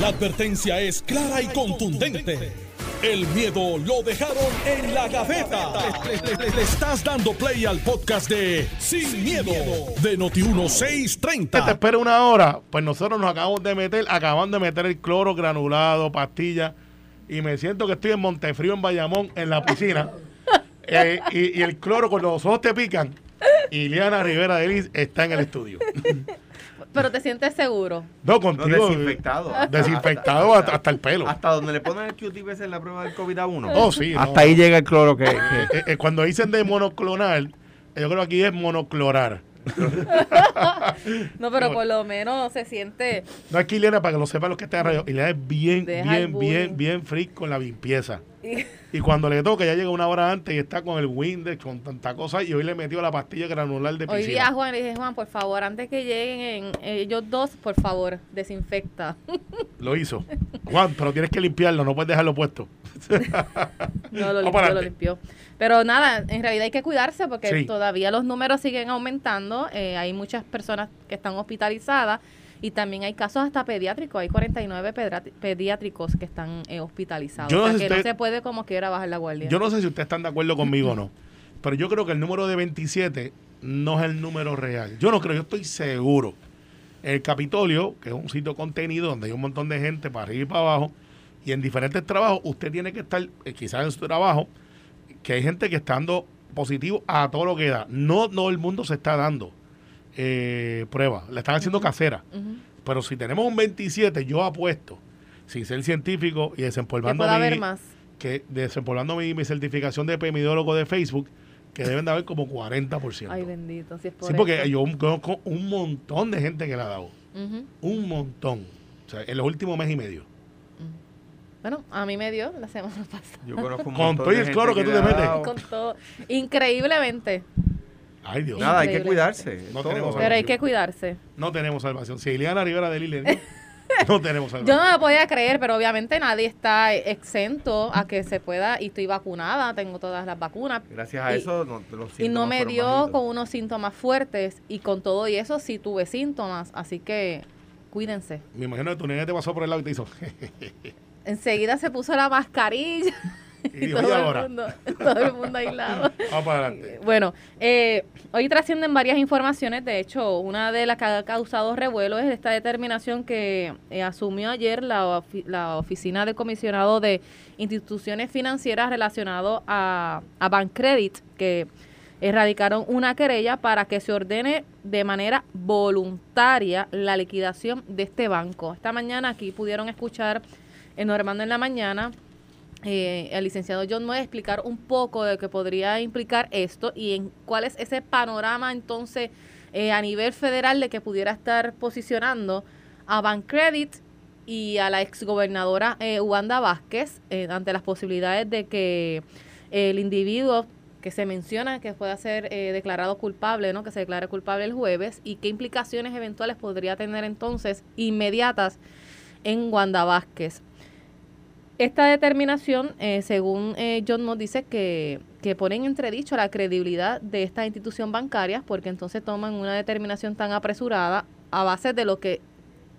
La advertencia es clara y contundente. El miedo lo dejaron en la gaveta. Le, le estás dando play al podcast de Sin, miedo, de Noti1630. te espera una hora, pues nosotros nos acabamos de meter, acaban de meter el cloro granulado, pastilla, y me siento que estoy en Montefrío, en Bayamón, en la piscina, eh, y, y el cloro cuando los ojos te pican, y Liana Rivera de Liz está en el estudio. Pero te sientes seguro. No, No, contigo. desinfectado. Desinfectado hasta, hasta el pelo. Hasta donde le ponen el ese en la prueba del COVID a uno. Oh, sí. no. Hasta ahí llega el cloro que... que- Eh, eh, cuando dicen de monoclonar, yo creo que aquí es monoclorar. No, pero No. por lo menos se siente. No es que Ileana, para que lo sepan los que están en radio, Ileana es bien, Deja bien, bien, bien freak con la limpieza. Y cuando le toca, ya llega una hora antes y está con el Windex, con tanta cosa, y hoy le metió la pastilla granular de Hoy piscina. a Juan y le dije, Juan, por favor, antes que lleguen en- ellos dos, por favor, desinfecta. Lo hizo. Juan, pero tienes que limpiarlo, no puedes dejarlo puesto. No lo limpió, lo limpió. Pero nada, en realidad hay que cuidarse porque Sí. todavía los números siguen aumentando. eh, hay muchas personas que están hospitalizadas y también hay casos hasta pediátricos. Hay 49 pedra- pediátricos que están eh, hospitalizados. Yo no o sea sé que si no usted- se puede como quiera bajar la guardia. Yo no sé si ustedes están de acuerdo conmigo o no, pero yo creo que el número de 27 no es el número real. Yo no creo, yo estoy seguro. El Capitolio, que es un sitio contenido donde hay un montón de gente para arriba y para abajo, y en diferentes trabajos, usted tiene que estar, eh, quizás en su trabajo, que hay gente que está dando positivo a todo lo que da. No, no el mundo se está dando eh, pruebas, la están haciendo casera. Pero si tenemos un 27, yo apuesto, sin ser científico y Que desempolvando mi- haber más. que desempolvando mi, mi certificación de epidemiólogo de Facebook, que deben de haber como 40%. Ay, bendito, si es por sí, porque yo conozco un montón de gente que la ha dado. Un montón. O sea, en los últimos mes y medio. Bueno, a mí me dio la semana pasada. Yo conozco un Con todo y el cloro que tú le te metes. Con todo. Increíblemente. Ay, Dios. Nada, hay que cuidarse. No todo. tenemos Pero hay que cuidarse. No tenemos salvación. Si Ileana Rivera de Lille, no, tenemos Yo salvación. no me podía creer, pero obviamente nadie está exento a que se pueda, y estoy vacunada, tengo todas las vacunas. Gracias a Y- eso no, los Y no me dio bajitos. con unos síntomas fuertes, y con todo y eso sí tuve síntomas, así que cuídense. Me imagino que tu nene te pasó por el lado y te hizo. Enseguida se puso la mascarilla y y dijo, ¿y todo, ahora? el mundo, todo el mundo aislado. Vamos para adelante. Bueno, eh, hoy trascienden varias informaciones. De hecho, una de las que ha causado revuelo es esta determinación que eh, asumió ayer la, ofi- la oficina del comisionado de instituciones financieras relacionado a, a Bancredit, que erradicaron una querella para que se ordene de manera voluntaria la liquidación de este banco. Esta mañana aquí pudieron escuchar en Normando en la mañana eh, el licenciado John Moe explicar un poco de qué podría implicar esto y en cuál es ese panorama entonces eh, a nivel federal de que pudiera estar posicionando a Bancredit y a la exgobernadora eh, Wanda Vázquez eh, ante las posibilidades de que el individuo que se menciona que pueda ser eh, declarado culpable, ¿no? que se declare culpable el jueves y qué implicaciones eventuales podría tener entonces inmediatas en Wanda Vázquez. Esta determinación, eh, según eh, John Mott, dice que, que pone en entredicho la credibilidad de esta institución bancaria porque entonces toman una determinación tan apresurada a base de lo que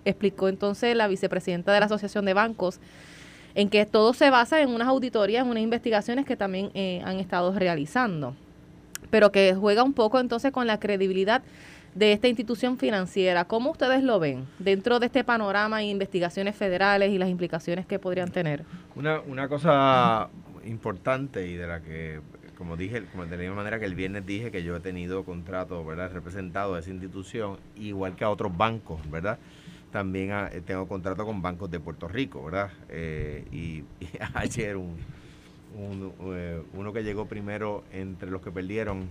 explicó entonces la vicepresidenta de la Asociación de Bancos, en que todo se basa en unas auditorías, en unas investigaciones que también eh, han estado realizando, pero que juega un poco entonces con la credibilidad de esta institución financiera. ¿Cómo ustedes lo ven dentro de este panorama de investigaciones federales y las implicaciones que podrían tener? Una, una cosa importante y de la que, como dije, como de la misma manera que el viernes dije que yo he tenido contrato, ¿verdad? Representado a esa institución, igual que a otros bancos, ¿verdad? También ah, eh, tengo contrato con bancos de Puerto Rico, ¿verdad? Eh, y, y ayer un, un, eh, uno que llegó primero entre los que perdieron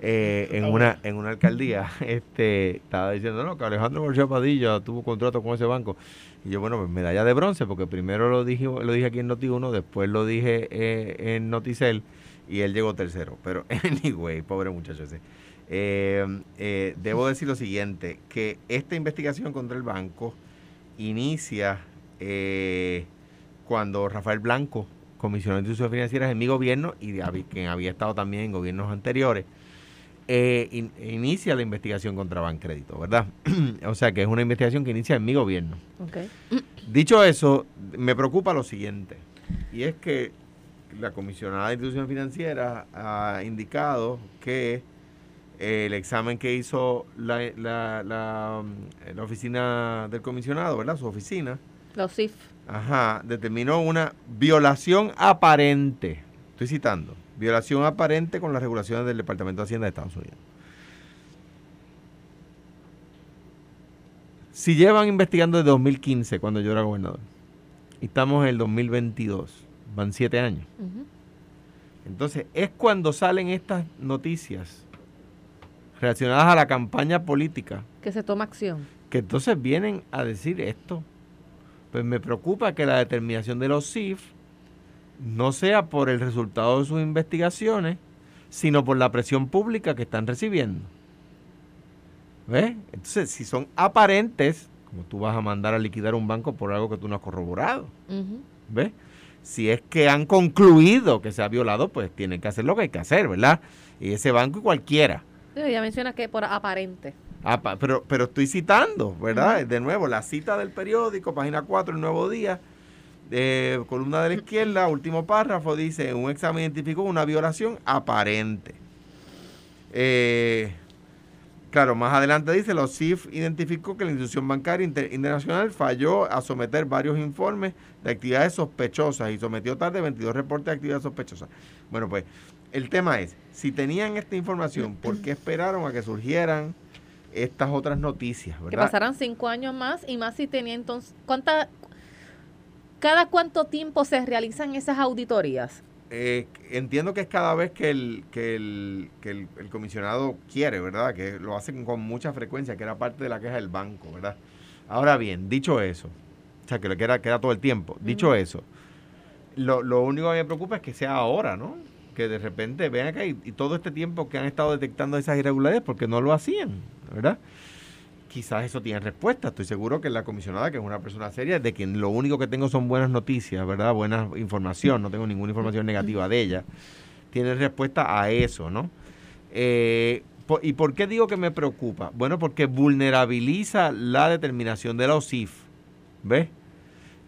eh, en una en una alcaldía este estaba diciendo no que Alejandro García Padilla tuvo contrato con ese banco y yo bueno pues medalla de bronce porque primero lo dije lo dije aquí en Noti1 después lo dije eh, en Noticel y él llegó tercero. Pero anyway pobre muchacho ese. Eh, debo decir lo siguiente que esta investigación contra el banco inicia cuando Rafael Blanco comisionó de instituciones financieras en mi gobierno y de, quien había estado también en gobiernos anteriores eh, in- inicia la investigación contra Bancrédito, ¿verdad? o sea que es una investigación que inicia en mi gobierno. Okay. Dicho eso, me preocupa lo siguiente, y es que la comisionada de instituciones financieras ha indicado que el examen que hizo la, la, la, la oficina del comisionado, ¿verdad? Su oficina. Los CIF. Ajá, determinó una violación aparente. Estoy citando. Violación aparente con las regulaciones del Departamento de Hacienda de Estados Unidos. Si llevan investigando desde 2015, cuando yo era gobernador, y estamos en el 2022, van siete años. Entonces, es cuando salen estas noticias relacionadas a la campaña política. Que se toma acción. Que entonces vienen a decir esto. Pues me preocupa que la determinación de los CIF no sea por el resultado de sus investigaciones, sino por la presión pública que están recibiendo. ¿Ves? Entonces, si son aparentes, como tú vas a mandar a liquidar un banco por algo que tú no has corroborado. ¿Ves? Si es que han concluido que se ha violado, pues tienen que hacer lo que hay que hacer, ¿verdad? Y ese banco y cualquiera. Ya menciona que por aparente. pero, pero estoy citando, ¿verdad? De nuevo, la cita del periódico, página 4, el Nuevo Día, eh, columna de la izquierda, último párrafo, dice, un examen identificó una violación aparente. Eh, claro, más adelante dice, los CIF identificó que la institución bancaria internacional falló a someter varios informes de actividades sospechosas y sometió tarde 22 reportes de actividades sospechosas. Bueno, pues el tema es, si tenían esta información, ¿por qué esperaron a que surgieran estas otras noticias? Que pasaran cinco años más y más si tenía entonces, ¿cuánta, ¿cada cuánto tiempo se realizan esas auditorías? Eh, entiendo que es cada vez que el, que, el, que el, comisionado quiere, ¿verdad? Que lo hacen con mucha frecuencia, que era parte de la queja del banco, ¿verdad? Ahora bien, dicho eso, o sea, que le queda, queda todo el tiempo, dicho eso, lo, lo único que me preocupa es que sea ahora, ¿no? que de repente vean acá y, todo este tiempo que han estado detectando esas irregularidades porque no lo hacían, ¿verdad? Quizás eso tiene respuesta. Estoy seguro que la comisionada, que es una persona seria, de quien lo único que tengo son buenas noticias, ¿verdad? Buena información, no tengo ninguna información negativa de ella. Tiene respuesta a eso, ¿no? Eh, ¿Y por qué digo que me preocupa? Bueno, porque vulnerabiliza la determinación de la OSIF. ¿Ves?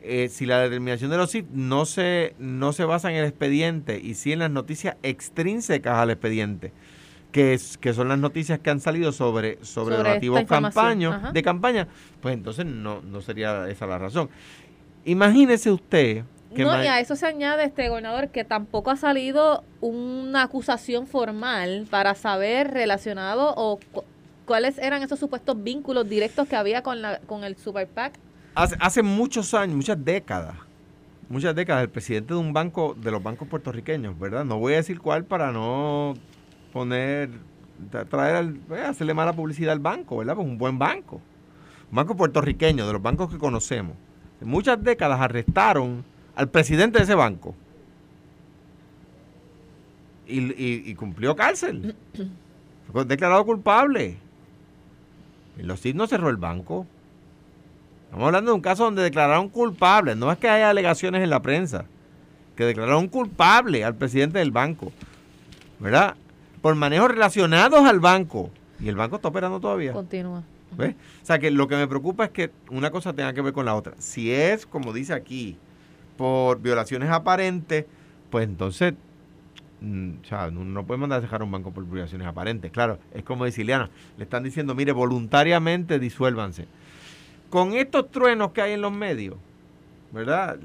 Eh, si la determinación de los CIF no se, no se basa en el expediente y sí en las noticias extrínsecas al expediente, que, es, que son las noticias que han salido sobre, sobre, relativos campaños, de campaña, pues entonces no, no sería esa la razón. Imagínese usted que no, y a eso se añade, este gobernador, que tampoco ha salido una acusación formal para saber relacionado o cuáles eran esos supuestos vínculos directos que había con, la, con el Super PAC Hace, muchos años, muchas décadas, muchas décadas, el presidente de un banco, de los bancos puertorriqueños, ¿verdad? No voy a decir cuál para no poner, traer, eh, hacerle mala publicidad al banco, ¿verdad? Pues un buen banco. Un banco puertorriqueño, de los bancos que conocemos. Muchas décadas arrestaron al presidente de ese banco. Y, cumplió cárcel. Fue declarado culpable. En los CID no cerró el banco. Estamos hablando de un caso donde declararon culpable, no es que haya alegaciones en la prensa, que declararon culpable al presidente del banco, ¿verdad? Por manejos relacionados al banco. Y el banco está operando todavía. Continúa. ¿Ves? O sea que lo que me preocupa es que una cosa tenga que ver con la otra. Si es, como dice aquí, por violaciones aparentes, pues entonces mm, o sea, no, puede mandar a dejar un banco por violaciones aparentes. Claro, es como dice Ileana, le están diciendo, mire, voluntariamente disuélvanse con estos truenos que hay en los medios, ¿verdad?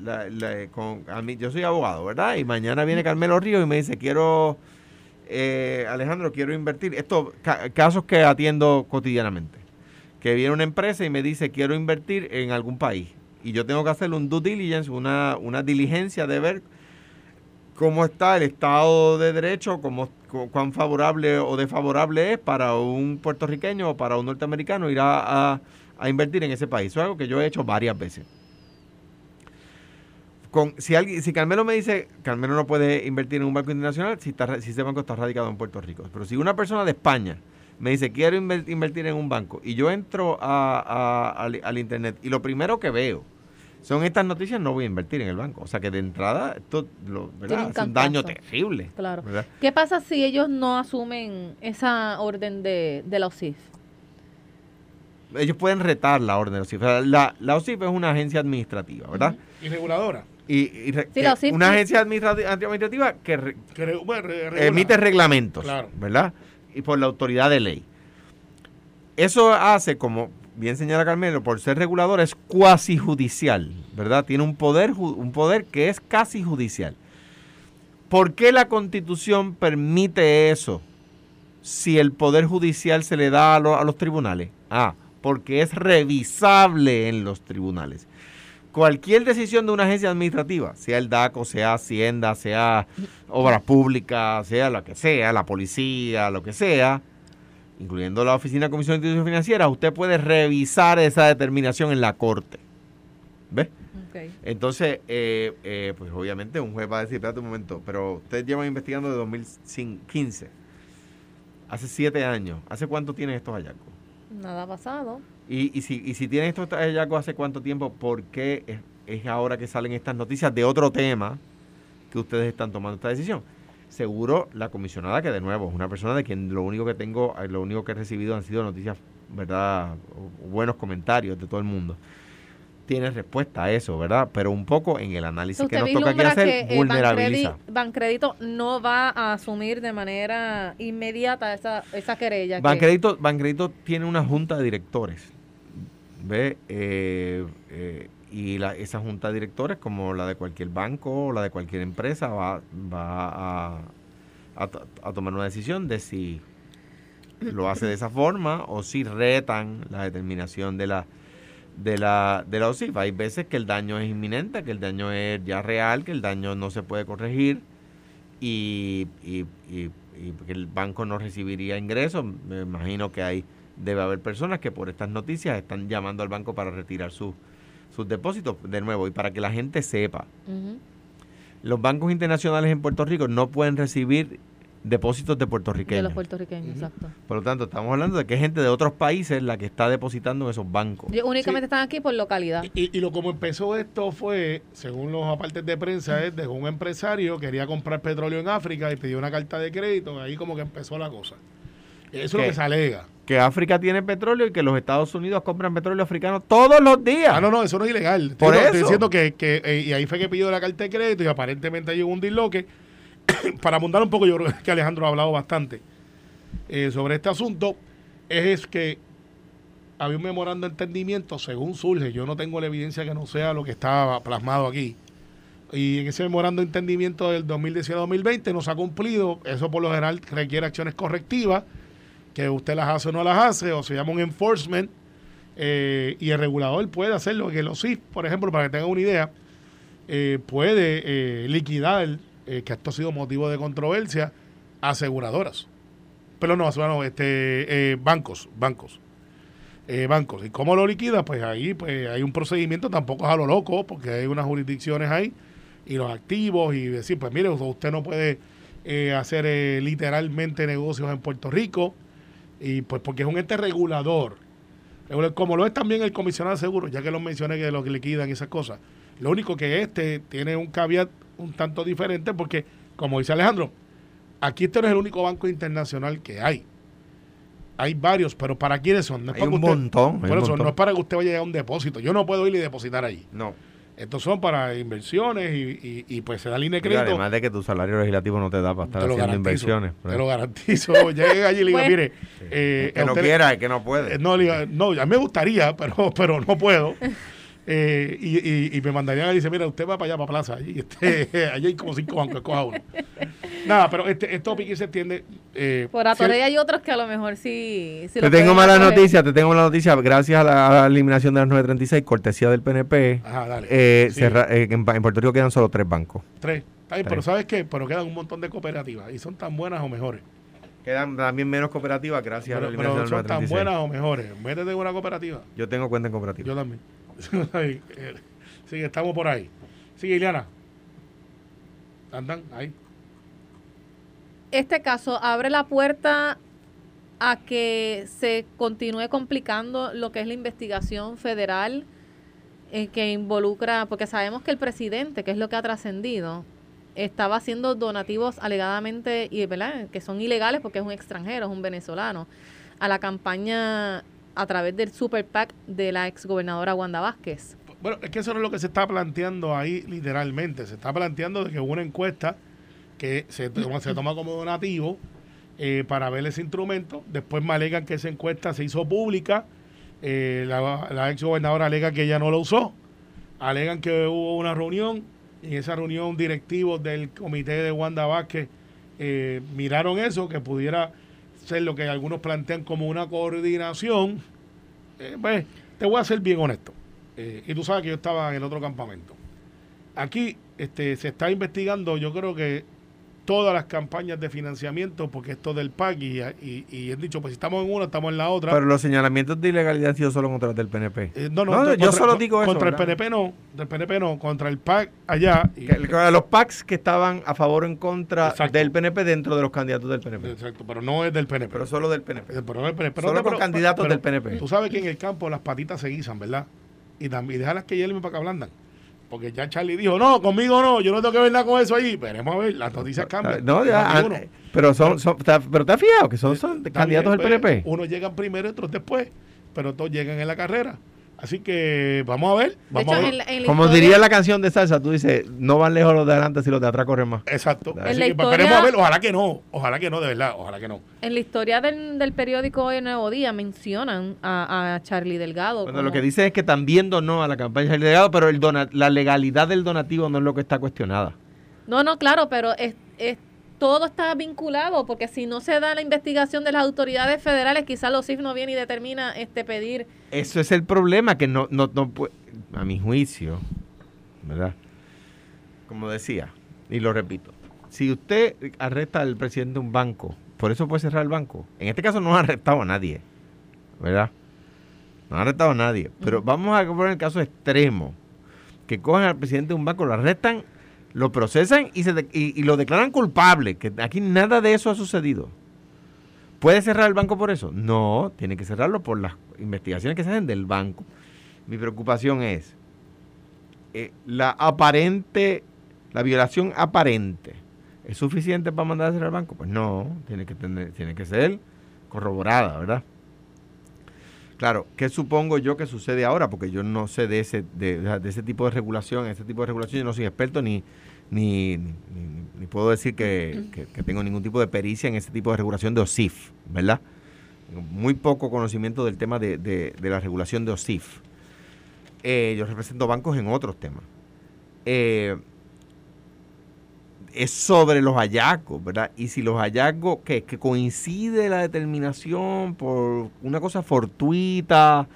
con, a mí, yo soy abogado, ¿verdad? Y mañana viene Carmelo Ríos y me dice, quiero, eh, Alejandro, quiero invertir. Estos casos que atiendo cotidianamente. Que viene una empresa y me dice, quiero invertir en algún país. Y yo tengo que hacer un due diligence, una, una diligencia de ver cómo está el Estado de Derecho, cómo, cuán favorable o desfavorable es para un puertorriqueño o para un norteamericano ir a a invertir en ese país. Eso es algo que yo he hecho varias veces. Con, si, alguien, si Carmelo me dice, Carmelo no puede invertir en un banco internacional si, está, si ese banco está radicado en Puerto Rico. Pero si una persona de España me dice, quiero invertir en un banco, y yo entro al, Internet, y lo primero que veo son estas noticias, no voy a invertir en el banco. O sea que de entrada, esto lo, es un daño terrible. Claro. ¿Qué pasa si ellos no asumen esa orden de, de la OSIF? ellos pueden retar la orden de la OSIF. La, la OSIF es una agencia administrativa, ¿verdad? Y reguladora. Y, y re- Sí, que- la OSIF una sí. agencia administrati- administrativa que re- Que re- re- emite reglamentos, Claro. ¿verdad? Y por la autoridad de ley. Eso hace, como bien señala Carmelo, por ser regulador es cuasi judicial, ¿verdad? Tiene un poder, un poder que es casi judicial. ¿Por qué la constitución permite eso si el poder judicial se le da a, lo- a los tribunales? Ah, porque es revisable en los tribunales. Cualquier decisión de una agencia administrativa, sea el DACO, sea Hacienda, sea Obras Públicas, sea lo que sea, la policía, lo que sea, incluyendo la Oficina de Comisión de Instituciones Financieras, usted puede revisar esa determinación en la Corte. ¿Ves? Entonces, eh, eh, pues obviamente un juez va a decir, espérate un momento, pero ustedes llevan investigando de 2015, hace siete años. ¿Hace cuánto tienen estos hallazgos? Nada ha pasado. Y, y, si, y si tienen estos hallazgos hace cuánto tiempo, ¿por qué es, es ahora que salen estas noticias de otro tema que ustedes están tomando esta decisión? Seguro la comisionada, que de nuevo es una persona de quien lo único que tengo, eh, lo único que he recibido han sido noticias, ¿verdad? O- buenos comentarios de todo el mundo. Tiene respuesta a eso, ¿verdad? Pero un poco en el análisis que nos toca aquí hacer, que eh, vulnerabiliza. Bancredi- Bancrédito no va a asumir de manera inmediata esa, esa querella. que- Bancredito, Bancredito tiene una junta de directores. ¿Ve? Eh, eh, y la, esa junta de directores, como la de cualquier banco o la de cualquier empresa, va, va a, a to- a tomar una decisión de si lo hace de esa forma o si retan la determinación de la de la de la OSIF. Hay veces que el daño es inminente, que el daño es ya real, que el daño no se puede corregir y, y- y que el banco no recibiría ingresos. Me imagino que hay debe haber personas que por estas noticias están llamando al banco para retirar sus sus depósitos de nuevo y para que la gente sepa. Los bancos internacionales en Puerto Rico no pueden recibir depósitos de de puertorriqueños. los puertorriqueños, exacto. Por lo tanto, estamos hablando de que es gente de otros países la que está depositando en esos bancos. Y únicamente Sí. están aquí por localidad. Y, y lo como empezó esto fue, según los apartes de prensa, es de un empresario quería comprar petróleo en África y pidió una carta de crédito, ahí como que empezó la cosa. Eso es lo que se alega. Que África tiene petróleo y que los Estados Unidos compran petróleo africano todos los días. Ah, no, no, eso no es ilegal. Por Estoy- eso. Estoy diciendo que, que, eh, y ahí fue que pidió la carta de crédito y aparentemente hay un disloque. Para abundar un poco, yo creo que Alejandro ha hablado bastante eh, sobre este asunto, es, es que había un memorando de entendimiento, según surge, yo no tengo la evidencia que no sea lo que estaba plasmado aquí. Y en ese memorando de entendimiento del 2019-2020 no se ha cumplido, eso por lo general requiere acciones correctivas, que usted las hace o no las hace, o se llama un enforcement, eh, y el regulador puede hacerlo, que los CIF, por ejemplo, para que tengan una idea, eh, puede eh, liquidar, que esto ha sido motivo de controversia, aseguradoras. Pero no, no este, bancos, bancos. Bancos. ¿Y cómo lo liquida? Pues ahí pues hay un procedimiento, tampoco es a lo loco, porque hay unas jurisdicciones ahí, y los activos, y decir, pues mire, usted no puede hacer literalmente negocios en Puerto Rico, y pues porque es un ente regulador. Como lo es también el comisionado de seguros, ya que lo mencioné que lo que liquidan y esas cosas. Lo único que este tiene un caveat un tanto diferente porque, como dice Alejandro, aquí este no es el único banco internacional que hay. Hay varios, pero ¿para quiénes son? No es Hay para un usted- montón, hay Por un eso, montón. no es para que usted vaya a un depósito. Yo no puedo ir y depositar allí. No. Estos son para inversiones y, y- y, pues se da línea de crédito. además de que tu salario legislativo no te da para estar haciendo garantizo. inversiones. Te lo garantizo. Llegue allí y le digo, Bueno. mire, eh, El que no usted- quiera, el que no eh, puede. No, le diga, no, ya me gustaría, pero, pero no puedo. Eh, y, y- y me mandarían a dice, mira, usted va para allá, para Plaza. Allí, este, allí hay como cinco bancos, escoja uno. Nada, pero este, esto pique se entiende. Eh, Por si Atorrey el- hay otros que a lo mejor sí. sí te lo tengo mala noticia, te tengo mala noticia. Gracias a la, a la eliminación de las 936, cortesía del PNP, Ajá, dale. eh, Sí, cerra- eh, en, en Puerto Rico quedan solo tres bancos. Tres. Está bien, Tres. pero ¿sabes qué? Pero quedan un montón de cooperativas y son tan buenas o mejores. Quedan también menos cooperativas gracias Pero, a la pero eliminación de son tan 936. buenas o mejores. Métete en una cooperativa. Yo tengo cuenta en cooperativa. Yo también. Sí, estamos por ahí. Sigue, Ileana. Andan ahí. Este caso abre la puerta a que se continúe complicando lo que es la investigación federal eh, que involucra, porque sabemos que el presidente, que es lo que ha trascendido, estaba haciendo donativos alegadamente, y, ¿verdad? que son ilegales porque es un extranjero, es un venezolano, a la campaña a través del super PAC de la exgobernadora Wanda Vázquez. Bueno, es que eso no es lo que se está planteando ahí literalmente. Se está planteando de que una encuesta que se toma, se toma como donativo eh, para ver ese instrumento. Después me alegan que esa encuesta se hizo pública. Eh, la, la ex gobernadora alega que ella no lo usó. Alegan que hubo una reunión. Y en esa reunión directivos del comité de Wanda Vázquez eh, miraron eso, que pudiera ser lo que algunos plantean como una coordinación. Eh, pues, te voy a ser bien honesto. Eh, y tú sabes que yo estaba en el otro campamento. Aquí este, se está investigando, yo creo que todas las campañas de financiamiento, porque esto del PAC y, y, y he dicho, pues si estamos en una, estamos en la otra. Pero los señalamientos de ilegalidad han sido solo contra del PNP. Eh, no, no, No, contra- yo solo digo eso, Contra el ¿verdad? PNP no, del PNP no, contra el PAC allá. y- los PACs que estaban a favor o en contra Exacto. del PNP dentro de los candidatos del PNP. exacto, pero no es del PNP. Pero solo del PNP. Eh, pero no del PNP. Solo con candidatos pero del PNP. Tú sabes que en el campo las patitas se guisan, ¿verdad? Y, también déjalas que hierven para que ablandan. Porque ya Charlie dijo, no, conmigo no, yo no tengo que ver nada con eso ahí. Veremos a ver, las noticias cambian. No, ya, ah, pero son, son- ta- pero te has fijado que son, son Está candidatos bien, del PNP. Unos llegan primero, otros después, pero todos llegan en la carrera. Así que vamos a ver. De Vamos hecho, a ver. en la, en la Como historia- diría la canción de salsa, tú dices, no van lejos los de adelante si los de atrás corren más. Exacto. En Así la que historia- esperemos a ver, ojalá que no, ojalá que no, de verdad, ojalá que no. En la historia del, del periódico Hoy Nuevo Día mencionan a, a Charlie Delgado. Bueno, como- lo que dice es que están viendo no a la campaña del delegado, pero el dona- la legalidad del donativo no es lo que está cuestionada. No, no, claro, pero es, es- todo está vinculado, porque si no se da la investigación de las autoridades federales, quizás los CIF no viene y determina este pedir. Eso es el problema, que no, no, no a mi juicio, ¿verdad? Como decía, y lo repito, si usted arresta al presidente de un banco, por eso puede cerrar el banco. En este caso no ha arrestado a nadie, ¿verdad? No ha arrestado a nadie. Pero vamos a poner el caso extremo, que cogen al presidente de un banco, lo arrestan, lo procesan y, se y lo declaran culpable, que aquí nada de eso ha sucedido. ¿Puede cerrar el banco por eso? No, tiene que cerrarlo por las investigaciones que se hacen del banco. Mi preocupación es eh, la aparente, la violación aparente. ¿Es suficiente para mandar a cerrar el banco? Pues no, tiene que, tener, tiene que ser corroborada, ¿verdad? Claro, ¿qué supongo yo que sucede ahora? Porque yo no sé de ese, de, de ese tipo de regulación, ese tipo de regulación yo no soy experto ni, ni, ni, puedo decir que, que- que tengo ningún tipo de pericia en ese tipo de regulación de OSIF, ¿verdad? Tengo Muy poco conocimiento del tema de, de- de la regulación de OSIF. Eh, yo represento bancos en otros temas. Eh, es sobre los hallazgos, ¿verdad? Y si los hallazgos, que, que coincide la determinación por una cosa fortuita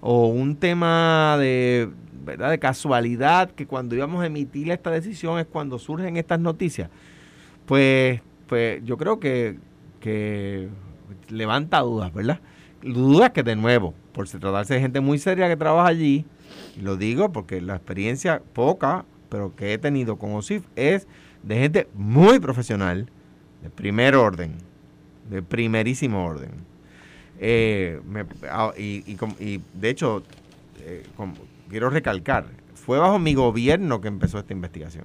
o un tema de, ¿verdad? de casualidad, que cuando íbamos a emitir esta decisión es cuando surgen estas noticias, pues, pues yo creo que, que levanta dudas, ¿verdad? Dudas que de nuevo, por se tratarse de gente muy seria que trabaja allí, lo digo porque la experiencia poca, pero que he tenido con OSIF es de gente muy profesional, de primer orden, de primerísimo orden. Eh, me- ah, y, y y, de hecho, eh, quiero recalcar, fue bajo mi gobierno que empezó esta investigación.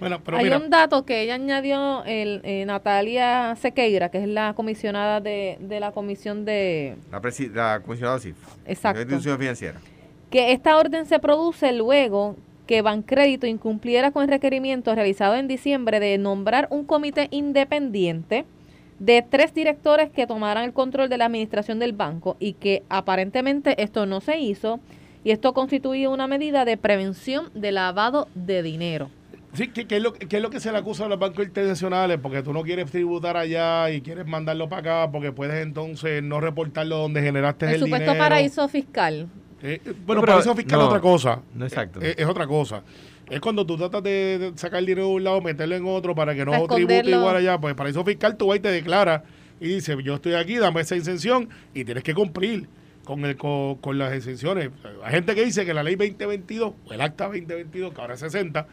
Bueno, pero Hay mira, un dato que ella añadió, el, eh, Natalia Sequeira, que es la comisionada de, de la comisión de... La, presi- la comisionada OSIF, Exacto. la institución financiera. que esta orden se produce luego que Bancrédito incumpliera con el requerimiento realizado en diciembre de nombrar un comité independiente de tres directores que tomaran el control de la administración del banco y que aparentemente esto no se hizo y esto constituye una medida de prevención de lavado de dinero. sí, ¿qué, qué es lo, qué es lo que se le acusa a los bancos internacionales? Porque tú no quieres tributar allá y quieres mandarlo para acá porque puedes entonces no reportarlo donde generaste el, El supuesto dinero. paraíso fiscal. Eh, eh, bueno, No, pero paraíso fiscal no. es otra cosa. No, exacto. Eh, es otra cosa. Es cuando tú tratas de, sacar el dinero de un lado, meterlo en otro para que no tribute igual allá. Pues paraíso fiscal tú vas y te declaras y dices, yo estoy aquí, dame esa exención y tienes que cumplir con el con, con las exenciones. Hay gente que dice que la ley 2022 o el acta 2022, que ahora es 60,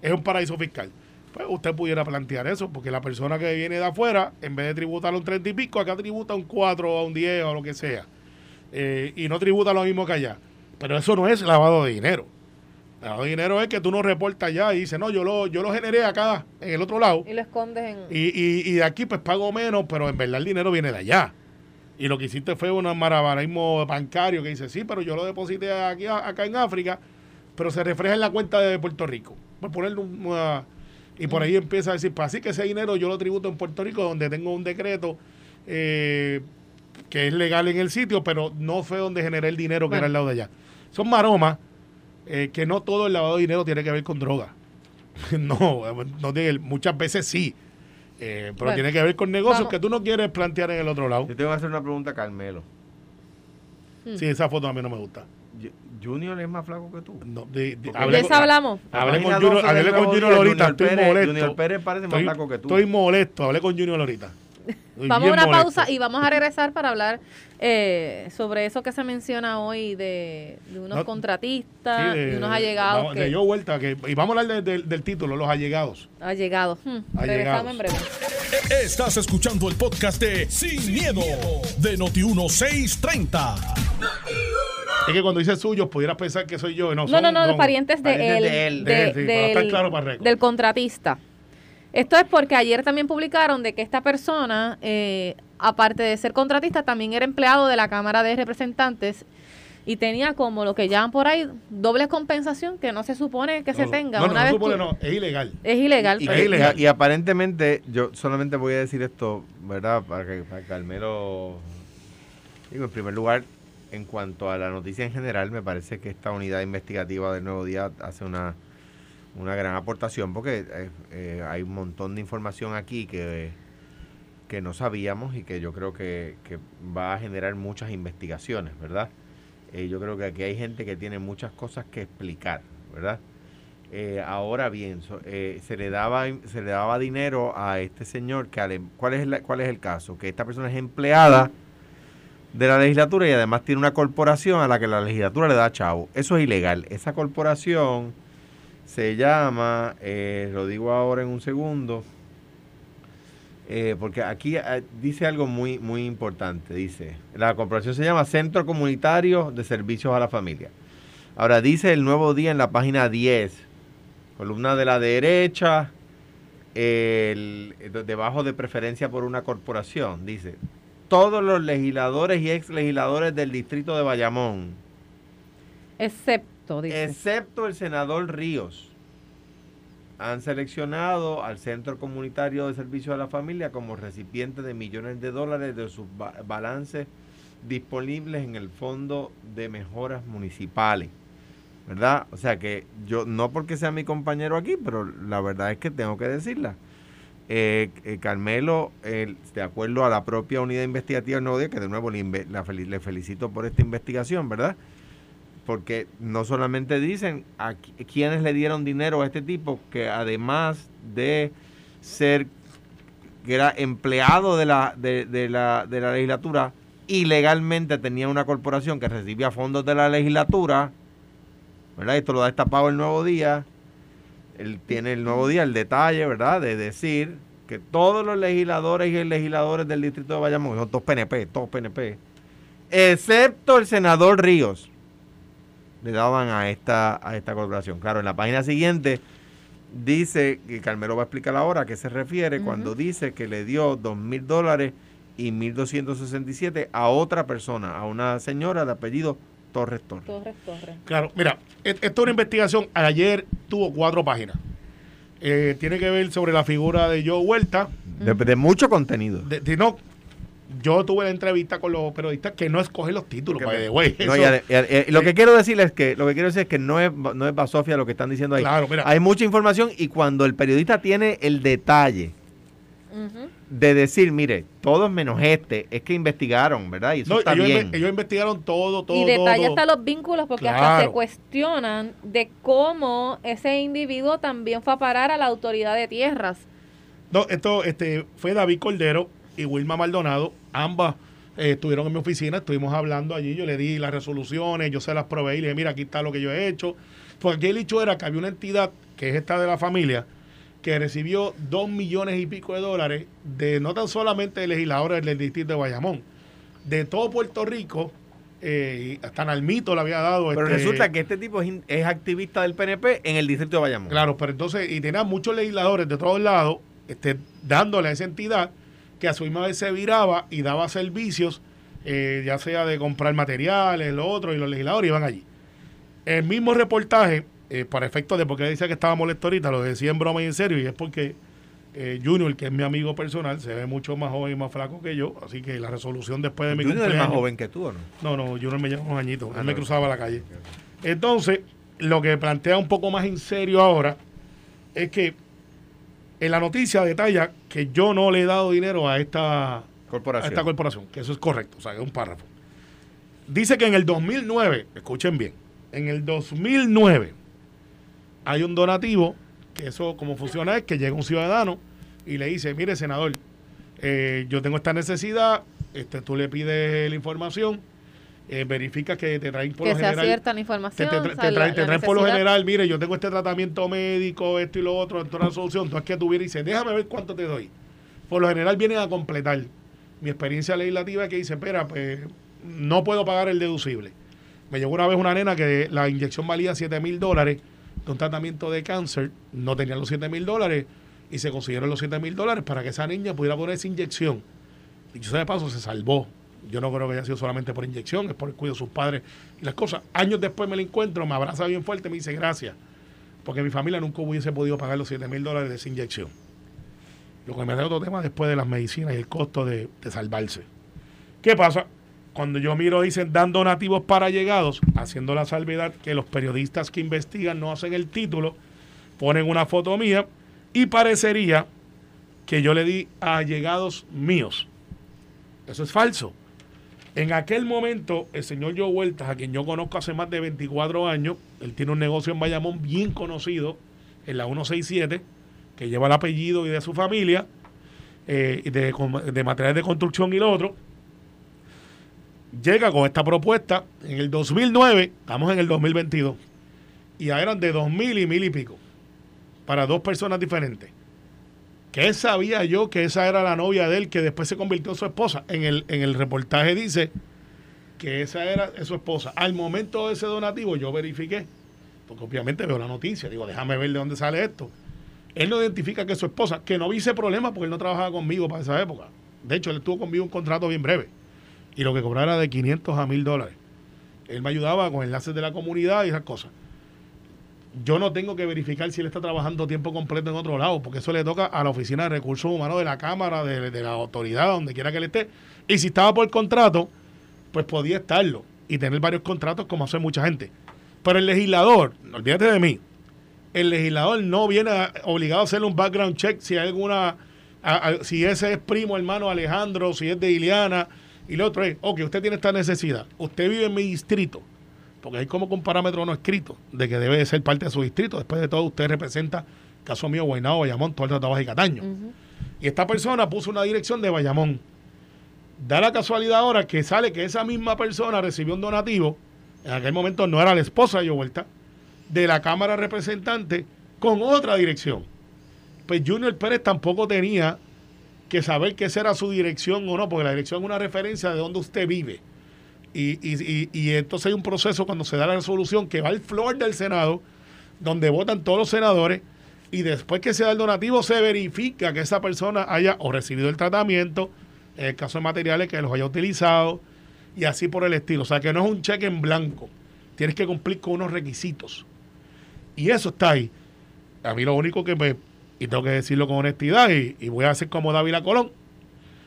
es un paraíso fiscal. Pues usted pudiera plantear eso, porque la persona que viene de afuera, en vez de tributar un 30 y pico, acá tributa un 4 o un 10 o lo que sea. Eh, y no tributa lo mismo que allá. Pero eso no es lavado de dinero. Lavado de dinero es que tú no reportas allá y dices, no, yo lo, yo lo generé acá, en el otro lado. Y lo escondes en... Y, y, y de aquí pues pago menos, pero en verdad el dinero viene de allá. Y lo que hiciste fue un malabarismo bancario que dice, sí, pero yo lo deposité aquí, acá en África, pero se refleja en la cuenta de Puerto Rico. Por ponerle una, y por ahí empieza a decir, pues así que ese dinero yo lo tributo en Puerto Rico, donde tengo un decreto eh, que es legal en el sitio, pero no fue donde generé el dinero que era al lado de allá. Son maromas eh, que no todo el lavado de dinero tiene que ver con droga. no, no muchas veces sí. Eh, pero tiene que ver con negocios que tú no quieres plantear en el otro lado. Yo te voy a hacer una pregunta a Carmelo. Hmm. Sí, esa foto a mí no me gusta. Junior es más flaco que tú. No, de, de, hablamos. Hablé con Junior, hablé con Junior ahorita, estoy molesto. Junior Pérez parece más flaco que tú. Estoy molesto, hablé con Junior ahorita. Vamos a una pausa y vamos a regresar para hablar eh, sobre eso que se menciona hoy de, unos contratistas, de, unos allegados. Vamos, que, vuelta, que, y vamos a hablar del título, los allegados. Allegados. Hmm, regresamos en breve. Estás escuchando el podcast de Sin, miedo, de Noti1630. Es que cuando dice suyo, pudieras pensar que soy yo. No, no, no, los parientes de él. del contratista. Esto es porque ayer también publicaron de que esta persona, eh, aparte de ser contratista, también era empleado de la Cámara de Representantes y tenía como lo que llaman por ahí doble compensación que no se supone que se tenga. No, no, supone, no, es ilegal. Es ilegal. Y, aparentemente, yo solamente voy a decir esto, ¿verdad? Para que, para Carmelo, digo, en primer lugar, en cuanto a la noticia en general, me parece que esta unidad investigativa del Nuevo Día hace una una gran aportación porque eh, eh, hay un montón de información aquí que, que no sabíamos y que yo creo que, va a generar muchas investigaciones, ¿verdad? Eh, yo creo que aquí hay gente que tiene muchas cosas que explicar, ¿verdad? ahora bien, se le daba se le daba dinero a este señor que ¿cuál es cuál es el caso? Que esta persona es empleada de la legislatura y además tiene una corporación a la que la legislatura le da chavo. Eso es ilegal. Esa corporación se llama, eh, lo digo ahora en un segundo, eh, porque aquí eh, dice algo muy, muy importante. Dice, la corporación se llama Centro Comunitario de Servicios a la Familia. Ahora dice el nuevo día en la página 10, columna de la derecha, debajo de preferencia por una corporación, dice, todos los legisladores y ex legisladores del distrito de Bayamón. Excepto Excepto el senador Ríos. Han seleccionado al Centro Comunitario de Servicio a la Familia como recipiente de millones de dólares de sus balances disponibles en el Fondo de Mejoras Municipales. ¿Verdad? O sea que yo, no porque sea mi compañero aquí, pero la verdad es que tengo que decirla. Eh, eh, Carmelo, de acuerdo a la propia unidad investigativa del Nuevo Día, que de nuevo le, le felicito por esta investigación, ¿verdad? Porque no solamente dicen a quienes le dieron dinero a este tipo, que además de ser que era empleado de la, de, la, de la legislatura, ilegalmente tenía una corporación que recibía fondos de la legislatura, ¿verdad? Esto lo da destapado el nuevo día, él tiene el nuevo día el detalle, ¿verdad? De decir que todos los legisladores y legisladores del distrito de Bayamón, son todos PNP, todos PNP, excepto el senador Ríos, le daban a esta, a esta corporación. Claro, en la página siguiente dice, que Carmelo va a explicar ahora a qué se refiere cuando dice que le dio dos mil dólares y 1.267 a otra persona, a una señora de apellido Torres Torres. Torres Torres. Claro, mira, esto es una investigación, ayer tuvo cuatro páginas. Eh, tiene que ver sobre la figura de Joe Huerta. De, mucho contenido. De, no, yo tuve la entrevista con los periodistas que no escogen los títulos, by lo que quiero decirles es que lo que quiero decir es que no es no es basofia lo que están diciendo ahí. Hay mucha información y cuando el periodista tiene el detalle de decir, mire, todos menos este, es que investigaron, ¿verdad? Y eso está ellos, bien. ellos investigaron todo, todo. Y detalle hasta los vínculos, porque hasta se cuestionan de cómo ese individuo también fue a parar a la autoridad de tierras. No, esto este, fue David Cordero, y Wilma Maldonado, ambas eh, estuvieron en mi oficina, estuvimos hablando allí, yo le di las resoluciones, yo se las probé y le dije, mira, aquí está lo que yo he hecho. Porque aquí el hecho era que había una entidad, que es esta de la familia, que recibió dos millones y pico de dólares de no tan solamente legisladores del distrito de Bayamón, de todo Puerto Rico, eh, hasta Nalmito le había dado. Pero este resulta que este tipo es, activista del PNP en el distrito de Bayamón. Claro, pero entonces, y tenía muchos legisladores de todos lados este, dándole a esa entidad que a su misma vez se viraba y daba servicios eh, ya sea de comprar materiales, lo otro, y los legisladores iban allí. El mismo reportaje, eh, para efectos de porque dice que estaba molesto ahorita, lo decía en broma y en serio, y es porque eh, Junior, que es mi amigo personal, se ve mucho más joven y más flaco que yo, así que la resolución después de mi Junior es más joven que tú, ¿o no? No, no, Junior me lleva unos añitos, Ah, él me cruzaba la calle. Entonces, lo que plantea un poco más en serio ahora es que en la noticia detalla que yo no le he dado dinero a esta, a Corporación. esta corporación, que eso es correcto, o sea, es un párrafo. Dice que en el 2009, escuchen bien, en el 2009 hay un donativo, que eso como funciona es que llega un ciudadano y le dice, mire senador, eh, yo tengo esta necesidad, este, tú le pides la información, eh, verifica que te traen por que lo general... acierta la Te, información. te, o te sea, la- traen, te la traen por lo general, mire, yo tengo este tratamiento médico, esto y lo otro, esto es la solución. Entonces que tú vienes y dices, déjame ver cuánto te doy. Por lo general vienen a completar. Mi experiencia legislativa es que dice, espera, pues no puedo pagar el deducible. Me llegó una vez una nena que la inyección valía 7 mil dólares de un tratamiento de cáncer, no tenían los 7 mil dólares y se consiguieron los 7 mil dólares para que esa niña pudiera poner esa inyección. Y yo de paso se salvó. Yo no creo que haya sido solamente por inyección, es por el cuidado de sus padres y las cosas. Años después me la encuentro, me abraza bien fuerte, me dice gracias, porque mi familia nunca hubiese podido pagar los 7 mil dólares de esa inyección. Lo que me da otro tema después de las medicinas y el costo de, salvarse. ¿Qué pasa? Cuando yo miro, dicen, dan donativos para llegados, haciendo la salvedad que los periodistas que investigan no hacen el título, ponen una foto mía y parecería que yo le di a allegados míos. Eso es falso. En aquel momento, el señor Joe Huertas, a quien yo conozco hace más de 24 años, él tiene un negocio en Bayamón bien conocido, en la 167, que lleva el apellido y de su familia, eh, de, materiales de construcción y lo otro. Llega con esta propuesta en el 2009, estamos en el 2022, y ya eran de dos mil y mil y pico, para dos personas diferentes. ¿Qué sabía yo que esa era la novia de él, que después se convirtió en su esposa? En el, en el reportaje dice que esa era su esposa. Al momento de ese donativo yo verifiqué, porque obviamente veo la noticia, digo, déjame ver de dónde sale esto. Él no identifica que es su esposa, que no vi ese problema porque él no trabajaba conmigo para esa época. De hecho, él estuvo conmigo un contrato bien breve. Y lo que cobraba era de 500 a 1000 dólares. Él me ayudaba con enlaces de la comunidad y esas cosas. Yo no tengo que verificar si él está trabajando tiempo completo en otro lado, porque eso le toca a la Oficina de Recursos Humanos de la Cámara, de, la autoridad, donde quiera que él esté. Y si estaba por contrato, pues podía estarlo y tener varios contratos como hace mucha gente. Pero el legislador, olvídate de mí, el legislador no viene obligado a hacerle un background check si hay alguna, si ese es primo, hermano Alejandro, si es de Iliana, y lo otro es, ok, usted tiene esta necesidad, usted vive en mi distrito, porque hay como un parámetro no escrito de que debe de ser parte de su distrito, después de todo usted representa, caso mío, Guaynabo, Bayamón, todo el Baja y Cataño. Y esta persona puso una dirección de Bayamón. Da la casualidad ahora que sale que esa misma persona recibió un donativo, en aquel momento no era la esposa de Vuelta, de la Cámara de Representantes con otra dirección. Pues Junior Pérez tampoco tenía que saber que esa era su dirección o no, porque la dirección es una referencia de donde usted vive. Y, y- y- y entonces hay un proceso cuando se da la resolución que va al floor del Senado, donde votan todos los senadores, y después que se da el donativo se verifica que esa persona haya o recibido el tratamiento, en el caso de materiales que los haya utilizado, y así por el estilo. O sea que no es un cheque en blanco, tienes que cumplir con unos requisitos. Y eso está ahí. A mí lo único que me, y tengo que decirlo con honestidad, y, y voy a hacer como Dávila Colón,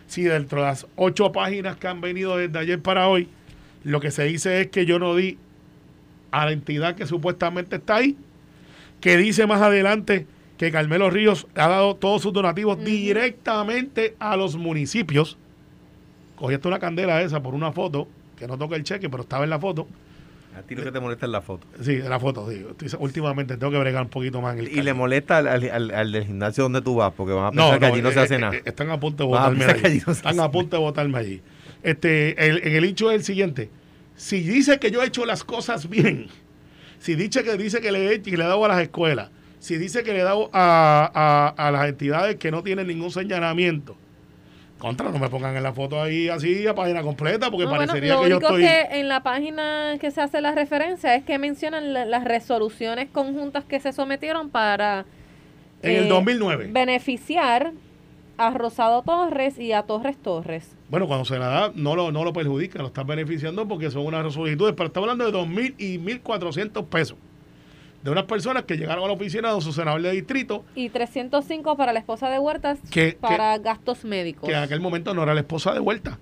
si dentro de las ocho páginas que han venido desde ayer para hoy, lo que se dice es que yo no di a la entidad que supuestamente está ahí, que dice más adelante que Carmelo Ríos ha dado todos sus donativos directamente a los municipios. Cogiste una candela esa por una foto, que no toca el cheque, pero estaba en la foto. A ti lo que te molesta es la foto. Sí, la foto, digo. Estoy- últimamente tengo que bregar un poquito más en el Y le molesta al, al- al- al del gimnasio donde tú vas, porque van a pensar No, que allí no eh, se hace eh, nada. eh, Están a punto de votarme allí. no Están a punto de votarme allí. Este, el- el hecho es el siguiente. Si dice que yo he hecho las cosas bien, si dice que dice que le he, que le he dado a las escuelas, si dice que le he dado a, a- a las entidades que no tienen ningún señalamiento, contra, no me pongan en la foto ahí así a página completa, porque No, bueno, parecería lo que yo único estoy... que en la página que se hace la referencia es que mencionan la- las resoluciones conjuntas que se sometieron para En el eh, 2009. beneficiar a Rosado Torres y a Torres Torres. Bueno, cuando se la da, no lo, no lo perjudica, lo están beneficiando porque son unas solicitudes, pero estamos hablando de 2.000 y 1.400 pesos de unas personas que llegaron a la oficina de su senador de distrito. Y 305 para la esposa de Huertas que, para gastos médicos. Que en aquel momento no era la esposa de Huerta.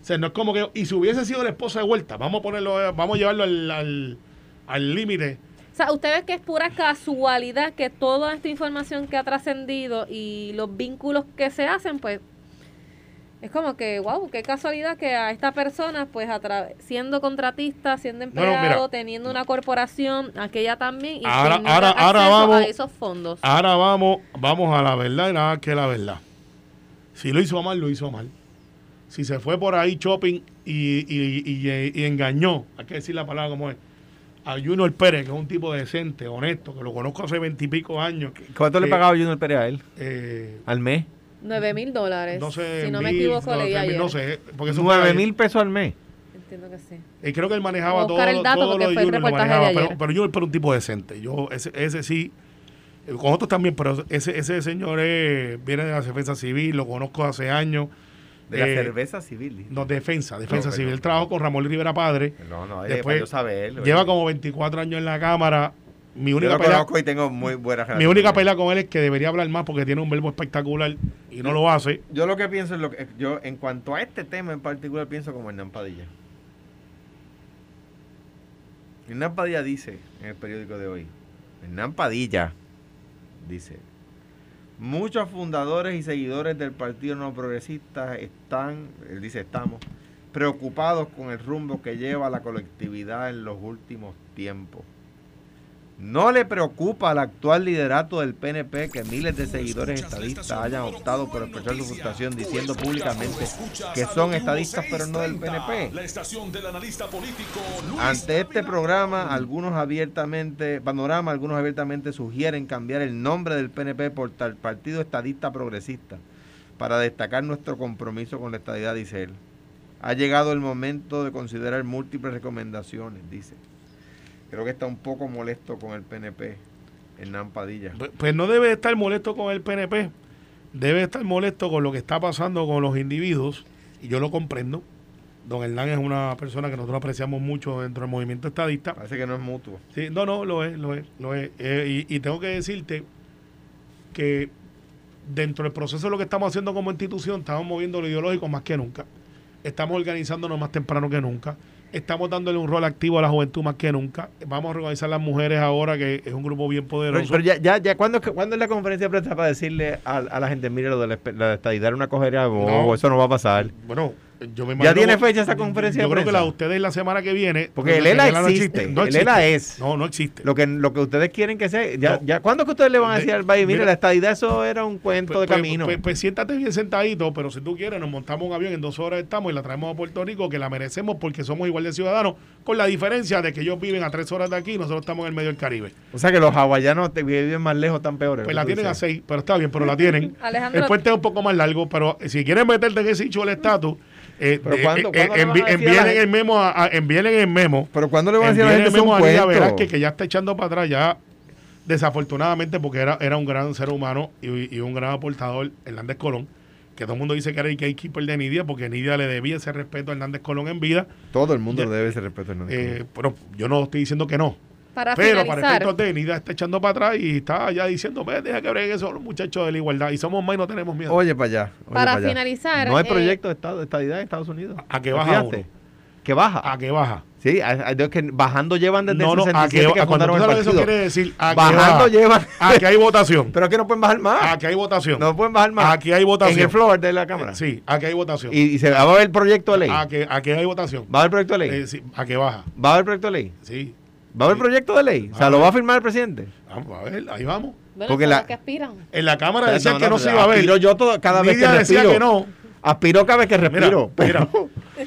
O sea, no es como que, y si hubiese sido la esposa de Huerta, vamos a ponerlo, vamos a llevarlo al límite. o sea, ustedes que es pura casualidad que toda esta información que ha trascendido y los vínculos que se hacen, pues es como que, wow, qué casualidad que a esta persona, pues siendo contratista, siendo empleado, teniendo una corporación, aquella también, y ahora, ahora, ahora vamos, a esos fondos. Ahora vamos, vamos a la verdad y nada que la verdad. Si lo hizo mal, lo hizo mal. Si se fue por ahí shopping y, y, y, engañó, hay que decir la palabra como es, a Junior Pérez, que es un tipo decente, honesto, que lo conozco hace veintipico años. ¿Cuánto le pagaba Junior Pérez a él? Eh, ¿Al mes? 9 mil dólares. No sé, si no me equivoco, leí ayer. No sé, porque 9 mil pesos al mes. Entiendo que sí. Y creo que él manejaba todo, el dato todo porque fue el reportaje de ayer. Pero, pero yo era un tipo decente. Yo, ese, ese sí, eh, con otros también, pero ese, ese señor viene de la defensa civil, lo conozco hace años. De la eh, cerveza civil. No, defensa, defensa civil. Él trabajó con Ramón Rivera Padre. No, no, después yo saber, Lleva como 24 años en la Cámara mi única Yo lo conozco y tengo muy buena Mi única pelea con él es que debería hablar más porque tiene un verbo espectacular y no lo hace. Yo lo que pienso es lo que yo en cuanto a este tema en particular pienso como Hernán Padilla. Hernán Padilla dice en el periódico de hoy, Hernán Padilla dice, muchos fundadores y seguidores del Partido No Progresista están, él dice estamos, preocupados con el rumbo que lleva la colectividad en los últimos tiempos no le preocupa al actual liderato del PNP que miles de seguidores estadistas hayan optado por expresar su frustración diciendo públicamente que son estadistas pero no del PNP. Ante este programa, algunos abiertamente, panorama, algunos abiertamente sugieren cambiar el nombre del PNP por tal Partido Estadista Progresista para destacar nuestro compromiso con la estadidad, dice él. Ha llegado el momento de considerar múltiples recomendaciones, dice creo que está un poco molesto con el PNP, Hernán Padilla. Pues, pues, no debe estar molesto con el PNP, debe estar molesto con lo que está pasando con los individuos, y yo lo comprendo. Don Hernán es una persona que nosotros apreciamos mucho dentro del movimiento estadista. Parece que no es mutuo. Sí, no, no, lo es, lo es, lo es. Eh, y, y tengo que decirte que dentro del proceso de lo que estamos haciendo como institución, estamos moviendo lo ideológico más que nunca. Estamos organizándonos más temprano que nunca Estamos dándole un rol activo a la juventud más que nunca. Vamos a organizar las mujeres ahora, que es un grupo bien poderoso. Pero, ya, ya, ya ¿cuándo, ¿cuándo, es la conferencia de para decirle a, la gente, mire, lo de la, la estadidad una cogería? No, eso no va a pasar. Bueno, ¿Ya tiene fecha esa conferencia yo creo que la de ustedes la semana que viene. Porque el ELA existe. No existe. El ELA es. No, no existe. Lo que, lo que ustedes quieren que sea. Ya, ya, ¿Cuándo que ustedes le van a decir al Valle, mire, la estadidad eso era un cuento pues, de pues, camino? Pues, pues, siéntate bien sentadito, pero si tú quieres, nos montamos un avión, en dos horas estamos y la traemos a Puerto Rico, que la merecemos porque somos igual de ciudadanos, con la diferencia de que ellos viven a tres horas de aquí y nosotros estamos en el medio del Caribe. O sea que los hawaianos te viven más lejos, tan peores. Pues la tienen a seis, pero está bien, pero la tienen. el puente es un poco más largo, pero si quieren meterte en ese hecho el estatus eh, ¿Pero cuándo, eh, envíen el memo a, el memo. Pero cuando le van a decir a la gente el memo a que, que ya está echando para atrás ya desafortunadamente porque era, era un gran ser humano y, un gran aportador Hernández Colón que todo el mundo dice que era el gatekeeper de Nidia porque Nidia le debía ese respeto a Hernández Colón en vida. Todo el mundo le debe ese respeto a Hernández eh, Colón. pero yo no estoy diciendo que no pero para efectos de Nida está echando para atrás y está ya diciendo, deja que breguen esos muchachos de la igualdad. Y somos más y no tenemos miedo. Oye, para allá. para, finalizar. No hay eh, proyecto de, estado, de estadidad en Estados Unidos. ¿A qué baja ¿Que baja? ¿A qué baja? Sí, a, que bajando llevan desde no, no, el 67 a que, que fundaron el partido. Eso quiere decir a bajando que llevan. A que hay votación. Pero que no pueden bajar más. A que hay votación. No pueden bajar más. Aquí hay votación. En el floor de la Cámara. Sí, a que hay votación. ¿Y, se va a ver el proyecto de ley? A que, a que hay votación. ¿Va a haber proyecto de ley? Eh, sí, a que baja. ¿Va a haber proyecto de ley? Sí. ¿Va a haber proyecto de ley? O sea, ¿lo va a firmar el presidente? Vamos a ver, ahí vamos. Porque la, que aspiran. En la Cámara decían que no se iba a ver. Aspiro yo todo, cada vez que decía respiro. que no. Aspiro cada vez que respiro. Mira,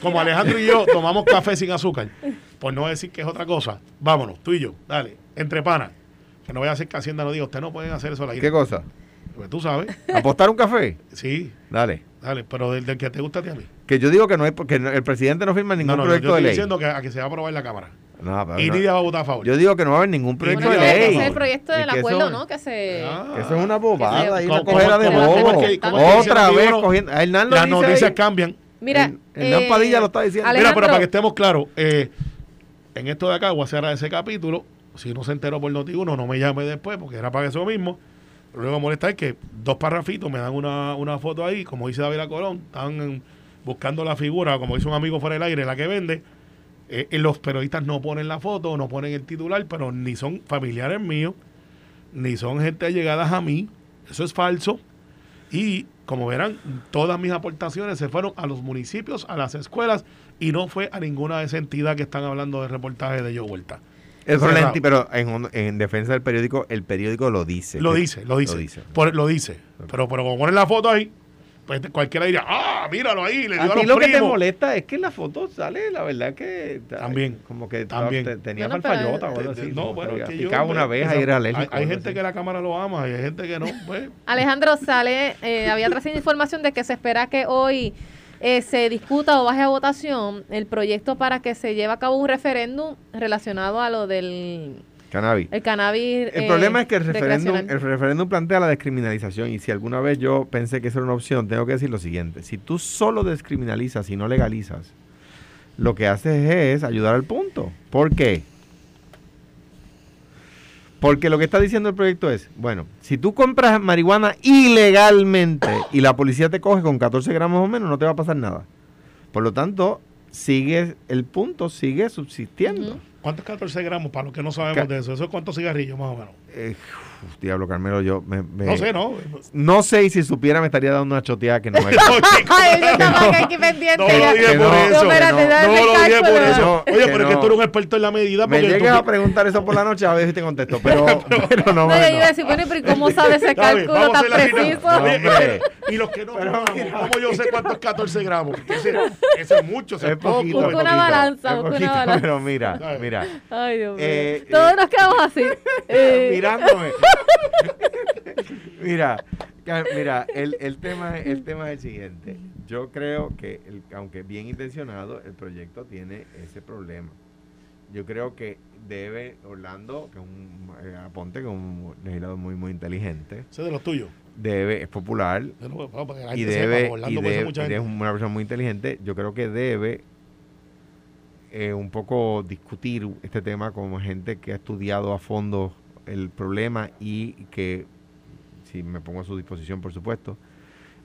como Alejandro y yo tomamos café sin azúcar, por no decir que es otra cosa, vámonos, tú y yo, dale, entre panas. Que no voy a hacer que Hacienda no diga, usted no pueden hacer eso la ¿Qué cosa? Pues tú sabes. ¿Apostar un café? Sí. Dale. Dale, pero del, que te gusta a ti a mí. Que yo digo que no es porque el presidente no firma ningún proyecto de ley. Estoy diciendo que a que se va a aprobar en la Cámara. No, pero Y no. Va a votar a favor. Yo digo que no va a haber ningún proyecto Bueno, de ese ley. es el proyecto del acuerdo, eso- ¿no? Que se... Ah. que eso es una bobada se- una ¿Cómo- cogera de bobo. Otra vez libro? cogiendo. a Hernán lo Las dice noticias ahí. cambian. Mira, Hernán eh, Padilla lo está diciendo. Mira, pero para que estemos claros, eh, en esto de acá voy a cerrar ese capítulo. Si no se enteró por Noti1, no me llame después, porque era para eso mismo. Luego molesta es que dos parrafitos me dan una, una foto ahí, como dice David Colón, están buscando la figura, como dice un amigo fuera del aire, la que vende. Eh, eh, los periodistas no ponen la foto, no ponen el titular, pero ni son familiares míos, ni son gente allegadas a mí. Eso es falso. Y como verán, todas mis aportaciones se fueron a los municipios, a las escuelas, y no fue a ninguna de esas entidades que están hablando de reportaje de Yo Vuelta. Eso lenti, pero en, en defensa del periódico, el periódico lo dice. Lo dice, lo dice. Lo dice. Por- lo dice. Pero, pero como ponen la foto ahí, pues cualquiera diría, ah, míralo ahí, le dio A a, los lo que te primos. molesta es que en la foto sale, la verdad que... También, Como que también. te- tenía Bueno, o algo así. No, bueno, es que yo, una pues, abeja y era hay, alérgico. hay gente así. que la cámara lo ama y hay gente que no. Pues, Alejandro sale, eh, había trascendido información de que se espera que hoy eh, se discuta o baje a votación el proyecto para que se lleve a cabo un referéndum relacionado a lo del Cannabis. el cannabis. El eh, problema es que el referéndum, el referéndum plantea la descriminalización y si alguna vez yo pensé que eso era una opción, tengo que decir lo siguiente. Si tú solo descriminalizas y no legalizas, lo que haces es ayudar al punto. ¿Por qué? Porque lo que está diciendo el proyecto es, bueno, si tú compras marihuana ilegalmente y la policía te coge con 14 gramos o menos, no te va a pasar nada. Por lo tanto, sigue, el punto sigue subsistiendo. ¿Cuántos 14 gramos para los que no sabemos Ca- de eso? ¿Eso es cuántos cigarrillos más o menos? Eh, uf, diablo, Carmelo, yo me, me- No sé, ¿no? No sé y si supiera me estaría dando una choteada que no me... No, chico, Ay, yo estaba aquí pendiente. no lo dije por no, eso. No, lo dije por eso. No, Oye, pero es que no. tú eres un experto en la medida. me llegues a preguntar eso por la noche a ver si te contesto, pero, pero no, No, me- yo no. iba a decir, bueno, pero ¿y cómo sabe ese cálculo tan preciso? Y los que no. ¿cómo yo sé cuánto es 14 gramos? Eso es mucho, es, poquito, Busca una balanza, busca una balanza. Pero mira, ¿Sabes? mira, Ay, Dios mío. Eh, Todos eh. nos quedamos así. Mirándome. mira, mira, el, el tema, el tema es el siguiente. Yo creo que, el- aunque bien intencionado, el proyecto tiene ese problema. Yo creo que debe Orlando, que es un eh, Aponte, que es un legislador muy, muy inteligente, Ese es de los tuyos. debe, es popular, que la y debe, sepa, Orlando y debe- es una persona muy inteligente, yo creo que debe eh, un poco discutir este tema con gente que ha estudiado a fondo el problema y que, si me pongo a su disposición, por supuesto,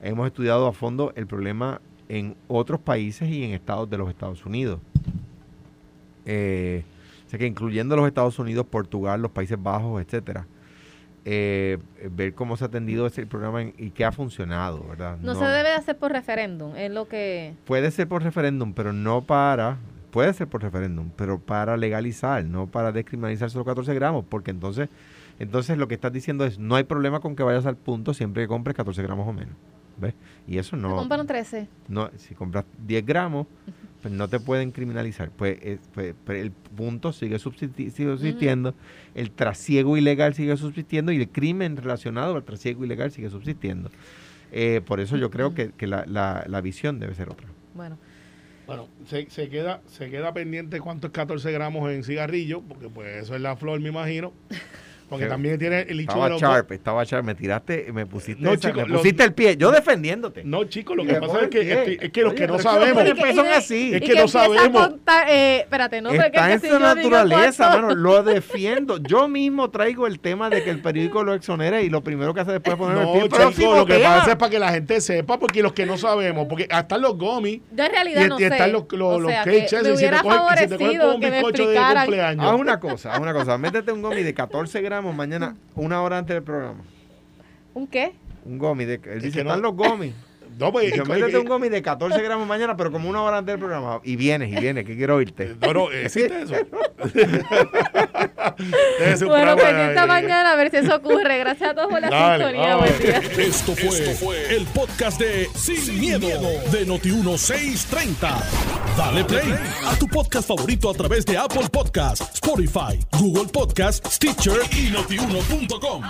hemos estudiado a fondo el problema en otros países y en estados de los Estados Unidos. Eh, o sea que incluyendo los Estados Unidos, Portugal, los Países Bajos, etcétera. Eh, ver cómo se ha atendido ese programa en- y qué ha funcionado, ¿verdad? no, se debe de hacer por referéndum, es lo que... Puede ser por referéndum, pero no para. Puede ser por referéndum, pero para legalizar, no para descriminalizar solo 14 gramos, porque entonces, entonces lo que estás diciendo es no hay problema con que vayas al punto siempre que compres 14 gramos o menos. ¿Ves? Y eso no. compran 13. no si compras 10 gramos, pues no te pueden criminalizar. Pues, eh, pues, pues el punto sigue subsisti- sigue subsistiendo, el trasiego ilegal sigue subsistiendo y el crimen relacionado al trasiego ilegal sigue subsistiendo. Eh, por eso yo creo que, que la, la, la visión debe ser otra. Bueno, Bueno, se, se queda se queda pendiente cuánto es 14 gramos en cigarrillo, porque pues eso es la flor, me imagino. Porque Sí. también tiene el licho de los sharp, estaba sharp, me tiraste, me pusiste, No, esa- chico, me los- pusiste el pie, yo defendiéndote. No, chicos, lo que me pasa es que, el es que- es que los Oye, que no sabemos. ¿por qué son de- así? Es que no sabemos. contar, eh, espérate, no, que- Está que en su naturaleza, mano, lo defiendo. Yo mismo traigo el tema de que el periódico lo exonera y lo primero que hace después es poner el No, pie. chico, Pero sí lo que pasa es para que la gente sepa, porque los que no sabemos, porque hasta los gomis Yo en realidad y, no y sé. están los, los, los que esos, me y si te hubiera favorecido un que me bizcocho de explicaran. cumpleaños. Haz una cosa, haz una cosa. Métete un gomi de 14 mañana, una hora antes del programa. ¿Un qué? Un gomi de. Él dice, que no- están los gomis. No, pues, Yo es- métete es- un gomi de 14 gramos mañana, pero como una hora antes del programa. Y vienes, y vienes, que quiero oírte. No, no, existe eso. Ser un Bueno, pendiente eh, mañana a ver si eso ocurre. Gracias a todos por la Dale, sintonía. Buen día. Esto fue, el podcast de Sin, miedo, de Noti1630. Dale play a tu podcast favorito a través de Apple Podcasts, Spotify, Google Podcasts, Stitcher y notiuno.com.